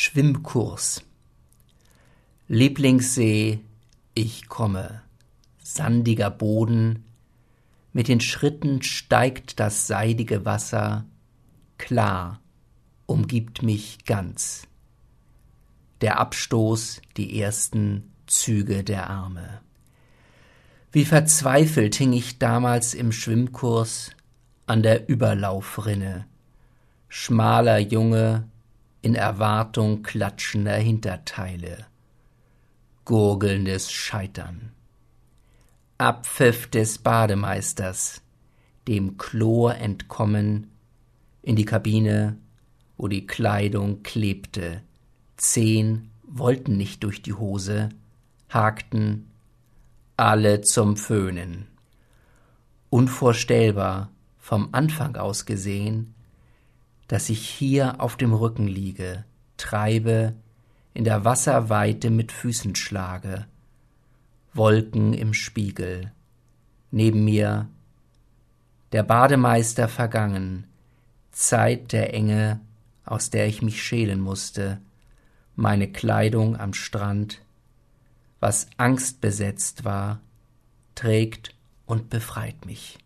Schwimmkurs. Lieblingssee, ich komme, sandiger Boden, mit den Schritten steigt das seidige Wasser, klar, umgibt mich ganz. Der Abstoß, die ersten Züge der Arme. Wie verzweifelt hing ich damals im Schwimmkurs an der Überlaufrinne, schmaler Junge in Erwartung klatschender Hinterteile, gurgelndes Scheitern. Abpfiff des Bademeisters, dem Chlor entkommen, in die Kabine, wo die Kleidung klebte. Zehn wollten nicht durch die Hose, hakten, alle zum Föhnen. Unvorstellbar, vom Anfang aus gesehen, dass ich hier auf dem Rücken liege, treibe, in der Wasserweite mit Füßen schlage, Wolken im Spiegel, neben mir der Bademeister vergangen, Zeit der Enge, aus der ich mich schälen musste, meine Kleidung am Strand, was angstbesetzt war, trägt und befreit mich.